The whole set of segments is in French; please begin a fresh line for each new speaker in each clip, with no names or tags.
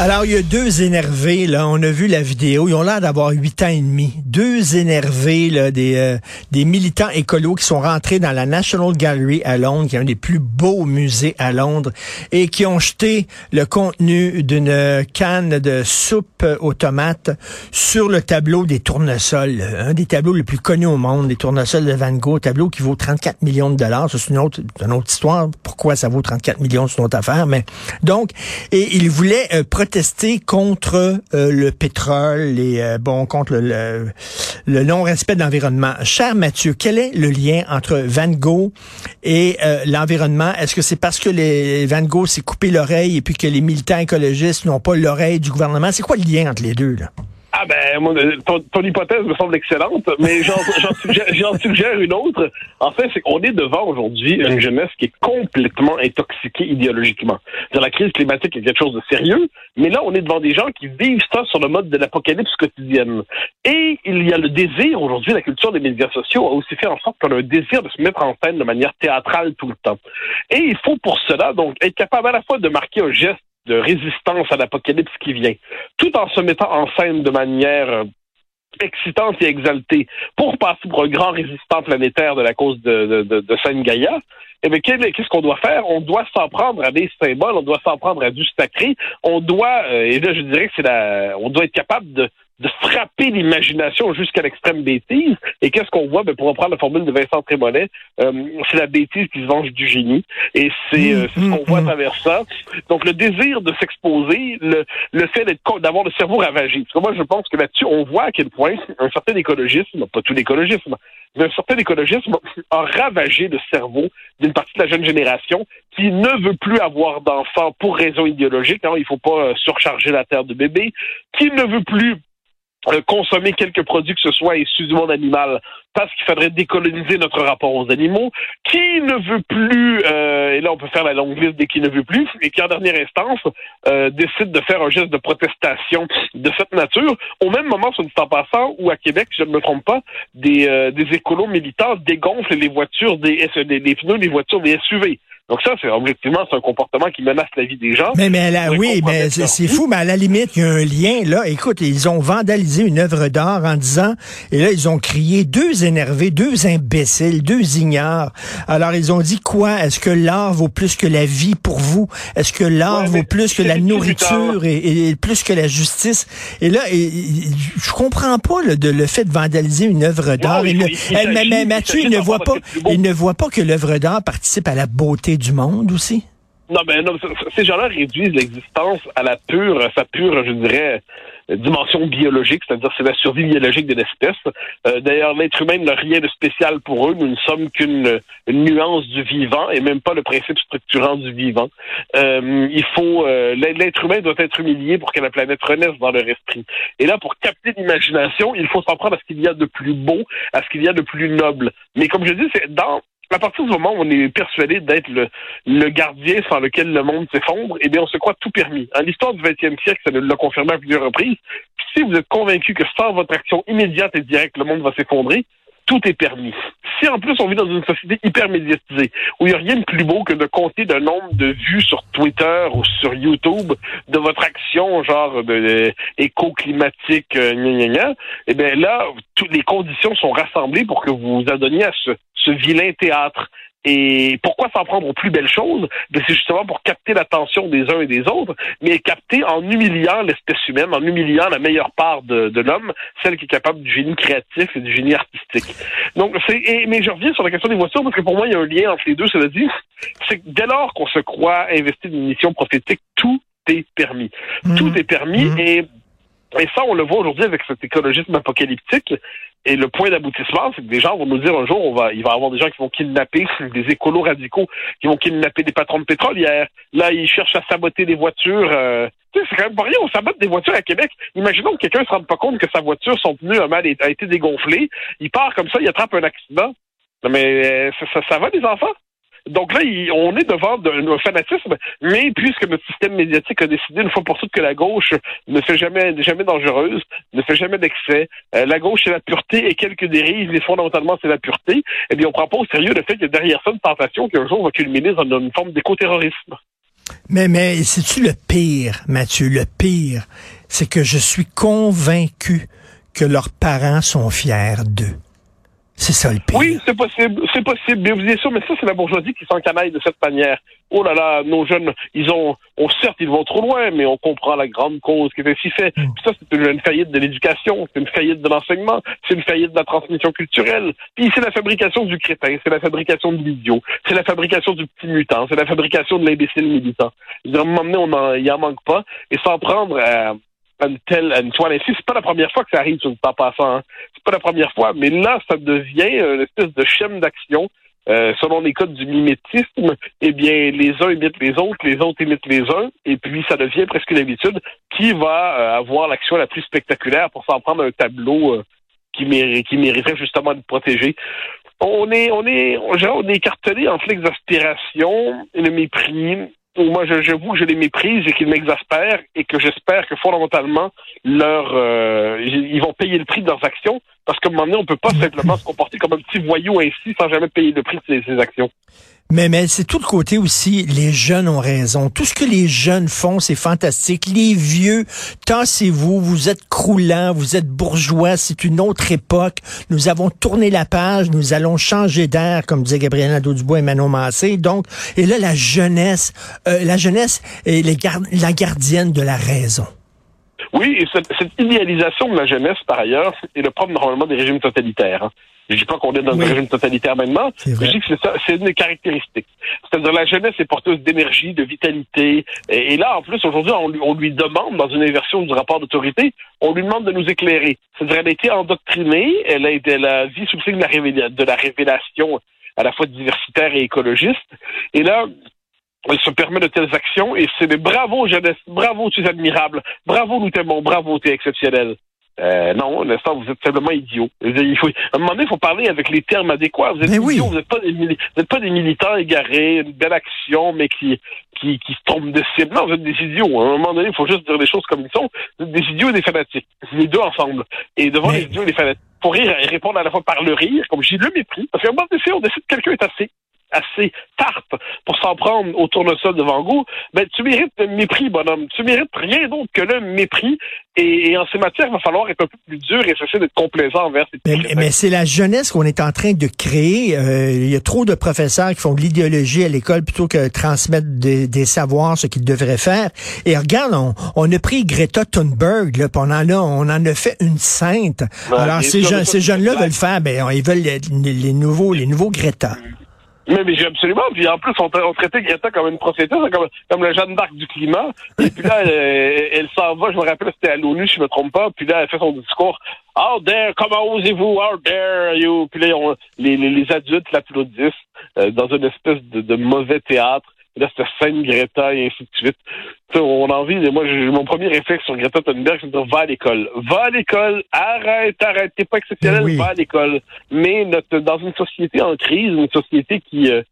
Alors, il y a deux énervés, là. On a vu la vidéo. Ils ont l'air d'avoir huit ans et demi. Deux énervés, là, des, euh, des militants écolos qui sont rentrés dans la National Gallery à Londres, qui est un des plus beaux musées à Londres, et qui ont jeté le contenu d'une canne de soupe aux tomates sur le tableau des tournesols. Un des tableaux les plus connus au monde, les tournesols de Van Gogh, tableau qui vaut 34 millions de dollars. C'est une autre, une autre histoire. Pourquoi ça vaut 34 millions, c'est une autre affaire. Mais, donc, et ils voulaient euh, protester contre euh, le pétrole et euh, bon contre le, non-respect de l'environnement. Cher Mathieu, quel est le lien entre Van Gogh et euh, l'environnement? Est-ce que c'est parce que Van Gogh s'est coupé l'oreille et puis que les militants écologistes n'ont pas l'oreille du gouvernement? C'est quoi le lien entre les deux là?
Ah ben, moi, ton, ton hypothèse me semble excellente, mais j'en suggère, une autre. En fait, c'est qu'on est devant aujourd'hui une jeunesse qui est complètement intoxiquée idéologiquement. C'est-à-dire, La crise climatique est quelque chose de sérieux, mais là, on est devant des gens qui vivent ça sur le mode de l'apocalypse quotidienne. Et il y a le désir aujourd'hui, la culture des médias sociaux a aussi fait en sorte qu'on a un désir de se mettre en scène de manière théâtrale tout le temps. Et il faut pour cela donc être capable à la fois de marquer un geste de résistance à l'apocalypse qui vient, tout en se mettant en scène de manière euh, excitante et exaltée pour passer pour un grand résistant planétaire de la cause de, de, de, de Sainte Gaïa, eh bien, qu'est-ce qu'on doit faire? On doit s'en prendre à des symboles, on doit s'en prendre à du sacré, on doit, euh, et là je dirais que c'est la, on doit être capable de, de frapper l'imagination jusqu'à l'extrême bêtise. Et qu'est-ce qu'on voit? Ben, pour reprendre la formule de Vincent Trémonet, euh, c'est la bêtise qui se venge du génie. Et c'est euh, c'est ce qu'on voit à travers ça. Donc, le désir de s'exposer, le, le fait d'avoir le cerveau ravagé. Parce que moi, je pense que là-dessus, on voit à quel point un certain écologisme, pas tout l'écologisme, mais un certain écologisme a ravagé le cerveau d'une partie de la jeune génération qui ne veut plus avoir d'enfants pour raison idéologique. Non, il faut pas euh, surcharger la terre de bébés. Qui ne veut plus euh, consommer quelques produits que ce soit issus du monde animal parce qu'il faudrait décoloniser notre rapport aux animaux, qui ne veut plus, euh, et là on peut faire la longue liste des qui ne veut plus, et qui en dernière instance euh, décide de faire un geste de protestation de cette nature, au même moment, sur dit en passant, où à Québec, si je ne me trompe pas, des, euh, des écolos militants dégonflent les voitures des, des, des pneus des voitures des SUV. Donc ça, c'est objectivement, c'est un comportement qui menace la vie des gens.
Mais, mais là,
Oui,
mais c'est fou, mais à la limite, il y a un lien, là. Écoute, ils ont vandalisé une œuvre d'art en disant, et là, ils ont crié deux énervés, deux imbéciles, deux ignares. Alors, ils ont dit quoi? Est-ce que l'art vaut plus que la vie pour vous? Est-ce que l'art
Ouais,
vaut plus que la nourriture et, et plus que la justice? Et là, et- je comprends pas là, de, le fait de vandaliser une œuvre d'art.
il
Eh, Mathieu, il ne voit pas, il ne voit pas que l'œuvre d'art participe à la beauté du monde aussi?
Non, mais non, c- c- ces gens-là réduisent l'existence à la pure, à sa pure, je dirais, dimension biologique, c'est-à-dire c'est la survie biologique de l'espèce. Euh, D'ailleurs, l'être humain n'a rien de spécial pour eux. Nous ne sommes qu'une une nuance du vivant et même pas le principe structurant du vivant. Euh, il faut euh, l'être humain doit être humilié pour que la planète renaisse dans leur esprit. Et là, pour capter l'imagination, il faut s'en prendre à ce qu'il y a de plus beau, à ce qu'il y a de plus noble. Mais comme je dis, c'est dans à partir du moment où on est persuadé d'être le, gardien sans lequel le monde s'effondre, eh bien, on se croit tout permis. En l'histoire du 20e siècle, ça nous l'a confirmé à plusieurs reprises. Si vous êtes convaincu que sans votre action immédiate et directe, le monde va s'effondrer, tout est permis. Si en plus on vit dans une société hyper médiatisée, où il n'y a rien de plus beau que de compter le nombre de vues sur Twitter ou sur YouTube de votre action, genre de, éco-climatique, euh, eh bien là, toutes les conditions sont rassemblées pour que vous vous adonniez à ce vilain théâtre. Et pourquoi s'en prendre aux plus belles choses? Ben, c'est justement pour capter l'attention des uns et des autres, mais capter en humiliant l'espèce humaine, en humiliant la meilleure part de, de l'homme, celle qui est capable du génie créatif et du génie artistique. Donc, c'est, mais je reviens sur la question des voitures, parce que pour moi, il y a un lien entre les deux, cela dit, c'est que dès lors qu'on se croit investi d'une mission prophétique, tout est permis. Tout est permis
Mhm.
et et ça, on le voit aujourd'hui avec cet écologisme apocalyptique. Et le point d'aboutissement, c'est que des gens vont nous dire un jour, on va, il va y avoir des gens qui vont kidnapper, des écolos radicaux, qui vont kidnapper des patrons de pétrolières. Là, ils cherchent à saboter des voitures. euh, tu sais, c'est quand même pas rien, on sabote des voitures à Québec. Imaginons que quelqu'un se rende pas compte que sa voiture, son pneu a, mal, a été dégonflé. Il part comme ça, il attrape un accident. Non, mais euh, ça, ça, ça va, les enfants? Donc là, on est devant un fanatisme, mais puisque notre système médiatique a décidé une fois pour toutes que la gauche ne fait jamais, jamais dangereuse, ne fait jamais d'excès, euh, la gauche c'est la pureté et quelques dérives, mais fondamentalement c'est la pureté, eh bien on prend pas au sérieux le fait que derrière ça une tentation qui un jour va culminer dans une forme d'écoterrorisme.
Mais, mais c'est-tu le pire, Mathieu? Le pire, c'est que je suis convaincu que leurs parents sont fiers d'eux. C'est ça le pire.
Oui, c'est possible, c'est possible. Mais vous êtes sûr, mais ça, c'est la bourgeoisie qui s'encanaille de cette manière. Oh là là, nos jeunes, ils ont, on, certes, ils vont trop loin, mais on comprend la grande cause qui est ainsi fait. Mm. ça, c'est une, faillite de l'éducation, c'est une faillite de l'enseignement, c'est une faillite de la transmission culturelle. Puis c'est la fabrication du crétin, c'est la fabrication de l'idiot, c'est la fabrication du petit mutant, c'est la fabrication de l'imbécile militant. À un moment donné, on en, il en manque pas. Et sans prendre à, une telle une toile ainsi. C'est pas la première fois que ça arrive sur le temps passant. Hein. C'est pas la première fois, mais là, ça devient une espèce de chaîne d'action. Euh, selon les codes du mimétisme, eh bien, les uns imitent les autres, les autres imitent les uns, et puis ça devient presque une habitude. Qui va euh, avoir l'action la plus spectaculaire pour s'en prendre un tableau euh, qui, qui mériterait justement de protéger? On est, on est, on est entre l'exaspération le mépris moi, j'avoue que je les méprise et qu'ils m'exaspèrent et que j'espère que fondamentalement, leur, euh, ils vont payer le prix de leurs actions parce qu'à un moment donné, on peut pas simplement se comporter comme un petit voyou ainsi sans jamais payer le prix de ses actions.
Mais, mais c'est tout le côté aussi, les jeunes ont raison. Tout ce que les jeunes font, c'est fantastique. Les vieux, tassez-vous, vous êtes croulants, vous êtes bourgeois, c'est une autre époque. Nous avons tourné la page, nous allons changer d'air, comme disait Gabriel Nadeau-Dubois et Manon Massé. Donc, et là, la jeunesse, euh, la jeunesse est la gardienne de la raison.
Oui, et cette, idéalisation de la jeunesse, par ailleurs, est le propre normalement des régimes totalitaires. Hein. Je dis pas qu'on est dans un régime totalitaire maintenant. Je dis que c'est ça, c'est une des caractéristiques. C'est-à-dire la jeunesse est porteuse d'énergie, de vitalité. Et, là, en plus, aujourd'hui, on, lui demande, dans une inversion du rapport d'autorité, on lui demande de nous éclairer. C'est-à-dire elle a été endoctrinée, elle a, été, la vie sous le signe de la, révélation à la fois diversitaire et écologiste. Et là, elle se permet de telles actions et c'est des bravo jeunesse, bravo tu es admirable, bravo nous t'aimons, bravo tu es exceptionnel. Euh, non, l'instant, vous êtes simplement idiot. Il faut, à un moment donné, il faut parler avec les termes adéquats. Vous êtes idiot, vous n'êtes pas, des, pas des militants égarés, une belle action, mais qui, qui, qui se trompent de cible. Non, vous êtes des idiots. À un moment donné, il faut juste dire les choses comme ils sont. Vous êtes des idiots et des fanatiques. Les deux ensemble. Et devant les idiots et les fanatiques, pour rire et répondre à la fois par le rire, comme j'ai le mépris, parce qu'à un moment donné, on décide que quelqu'un est assez assez tarte pour s'en prendre au tournesol de Van Gogh, ben, tu mérites le mépris, bonhomme. Tu mérites rien d'autre que le mépris. Et, en ces matières, il va falloir être un peu plus dur et essayer d'être complaisant envers ces
Mais, mais c'est la jeunesse qu'on est en train de créer. Euh, il y a trop de professeurs qui font de l'idéologie à l'école plutôt que transmettre des, savoirs, ce qu'ils devraient faire. Et regarde, on, a pris Greta Thunberg, là, on en a, on en a fait une sainte. Alors, ces, jeunes, ces jeunes-là veulent faire, ben, ils veulent les, les nouveaux, les nouveaux Greta.
Mais, mais absolument. Puis en plus, on, traitait Greta comme une prophétesse, comme, comme le Jeanne d'Arc du climat. Et puis là, elle, s'en va, je me rappelle, c'était à l'ONU, si je me trompe pas. Puis là, elle fait son discours. Out there, comment osez-vous? Out there, you? Puis là, les, les, les, adultes l'applaudissent euh, dans une espèce de, de mauvais théâtre là, c'était scène Greta et ainsi de suite. on a envie, moi, mon premier réflexe sur Greta Thunberg, c'est de dire, va à l'école. Va à l'école, arrête, arrête, t'es pas exceptionnel, va à l'école. Mais notre, dans une société en crise, une société qui, euh,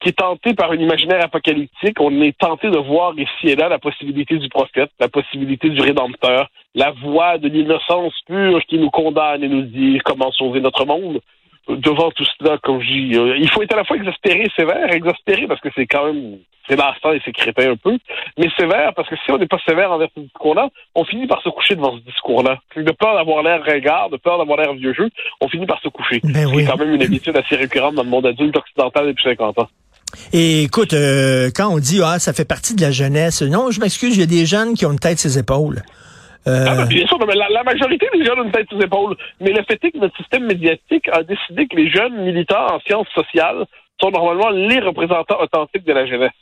qui est tentée par un imaginaire apocalyptique, on est tenté de voir ici et là la possibilité du prophète, la possibilité du rédempteur, la voix de l'innocence pure qui nous condamne et nous dit comment sauver notre monde devant tout cela, comme je dis, euh, il faut être à la fois exaspéré et sévère. Exaspéré parce que c'est quand même, c'est et c'est crétin un peu, mais sévère parce que si on n'est pas sévère envers ce discours-là, on finit par se coucher devant ce discours-là. De peur d'avoir l'air regard, de peur d'avoir l'air vieux jeu, on finit par se coucher.
Ben
c'est quand même une habitude assez récurrente dans le monde adulte occidental depuis 50 ans.
Et écoute, euh, quand on dit ah ça fait partie de la jeunesse, non, je m'excuse, il y a des jeunes qui ont une tête sur ses épaules.
Euh... Ah, ben, bien sûr, mais la, majorité des jeunes ont une tête les épaules. Mais le fait est que notre système médiatique a décidé que les jeunes militants en sciences sociales sont normalement les représentants authentiques de la jeunesse.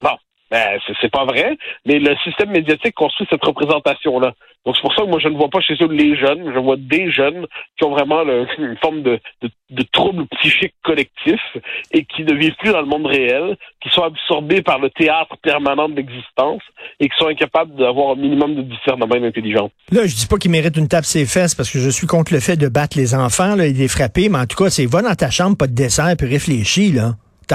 Bon, ben, c'est pas vrai, mais le système médiatique construit cette représentation-là. Donc c'est pour ça que moi je ne vois pas chez eux les jeunes, je vois des jeunes qui ont vraiment une forme de, de, de trouble psychique collectif et qui ne vivent plus dans le monde réel, qui sont absorbés par le théâtre permanent de l'existence et qui sont incapables d'avoir un minimum de discernement intelligent.
Là, je dis pas qu'ils méritent une tape ses fesses parce que je suis contre le fait de battre les enfants là, et de les frapper, mais en tout cas, c'est va dans ta chambre, pas de dessert, puis réfléchis, là.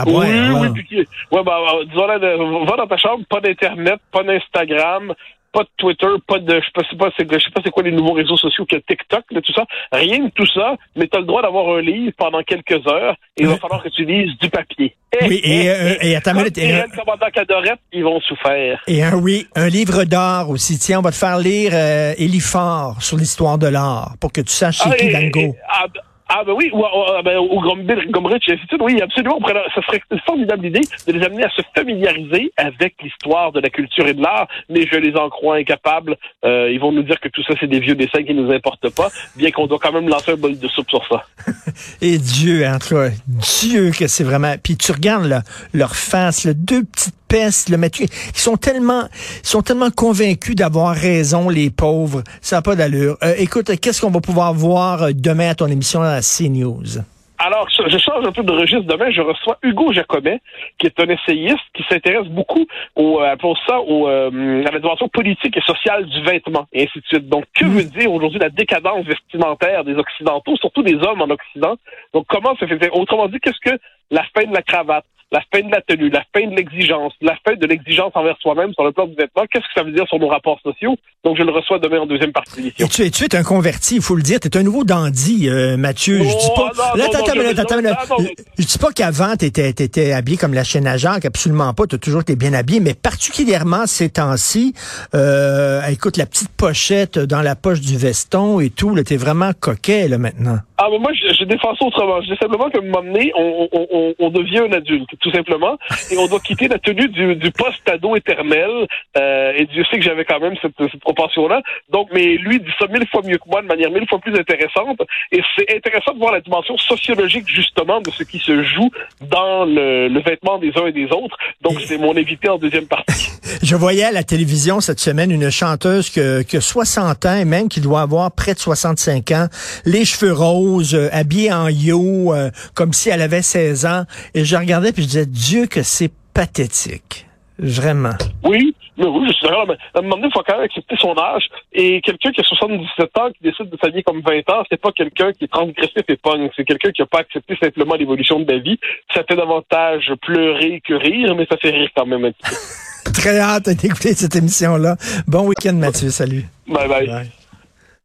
Oui, oui, puis qui- ouais, bah, bah, disons là, va dans ta chambre, pas d'internet, pas d'Instagram, pas de Twitter, pas de, je sais pas, c'est, je sais pas c'est quoi les nouveaux réseaux sociaux que TikTok, là, tout ça, rien de tout ça, mais tu as le droit d'avoir un livre pendant quelques heures et il va
Oui.
falloir que tu lises du papier.
Oui, et, euh, et attends une
Comme
minute, et
dirait
un-
le commandant Cadorette, ils vont souffrir.
Et un oui, un livre d'art aussi. Tiens, on va te faire lire euh, Élie sur l'histoire de l'art pour que tu saches c'est qui
et- et- ah, b- ah, ben oui, ou, ou- ben, ou Gombrich. Oui, absolument. Ça serait une formidable idée de les amener à se familiariser avec l'histoire de la culture et de l'art, mais je les en crois incapables. Euh, ils vont nous dire que tout ça, c'est des vieux dessins qui nous importent pas, bien qu'on doit quand même lancer un bol de soupe sur ça.
Et Dieu, en tout cas, Dieu que c'est vraiment. Puis tu regardes là, leur face, là, deux petites pestes, le Mathieu, ils sont tellement, ils sont tellement convaincus d'avoir raison, les pauvres. Ça n'a pas d'allure. Euh, écoute, qu'est-ce qu'on va pouvoir voir euh, demain à ton émission à CNews?
Alors, je change un peu de registre. Demain, je reçois Hugo Jacomet, qui est un essayiste qui s'intéresse beaucoup au, euh, pour ça, au, euh, à la dimension politique et sociale du vêtement, et ainsi de suite. Donc, que veut dire aujourd'hui la décadence vestimentaire des Occidentaux, surtout des hommes en Occident? Donc, comment ça fait? Autrement dit, qu'est-ce que la fin de la cravate, la fin de la tenue, la fin de l'exigence, la fin de l'exigence envers soi-même sur le plan du vêtement, qu'est-ce que ça veut dire sur nos rapports sociaux? Donc, je le reçois demain en deuxième partie de l'émission.
Tu es, tu es un converti, il faut le dire. Tu es un nouveau dandy, euh, Mathieu. je dis pas.
non,
Là,
non, non,
je- dis pas qu'avant, tu étais, habillé comme la chaîne à Jacques, absolument pas. Tu as toujours été bien habillé, mais particulièrement ces temps-ci, euh, écoute, la petite pochette dans la poche du veston et tout, tu es vraiment coquet là maintenant.
Ah, mais moi, je, je défends ça autrement. Je dis simplement qu'à un moment donné, on, on, on, on devient un adulte, tout simplement, et on doit quitter la tenue du, du post-ado éternel. Euh, et Dieu sait que j'avais quand même cette, cette proportion-là. Donc, mais lui dit ça mille fois mieux que moi, de manière mille fois plus intéressante. Et c'est intéressant de voir la dimension sociologique, justement, de ce qui se joue dans le, le vêtement des uns et des autres. Donc, c'est mon invité en deuxième partie.
Je voyais à la télévision cette semaine une chanteuse que, que 60 ans et même qui doit avoir près de 65 ans, les cheveux roses, euh, habillée en yo, euh, comme si elle avait 16 ans. Et je regardais puis je disais, Dieu que c'est pathétique. Vraiment.
Oui, mais oui, je suis d'accord, mais à un moment donné, il faut quand même accepter son âge. Et quelqu'un qui a 77 ans, qui décide de s'habiller comme 20 ans, c'est pas quelqu'un qui est transgressif et pogne. C'est quelqu'un qui a pas accepté simplement l'évolution de la vie. Ça fait davantage pleurer que rire, mais ça fait rire quand même un petit peu.
Très hâte d'écouter cette émission-là. Bon week-end, Mathieu. Salut.
Bye bye.
Bye.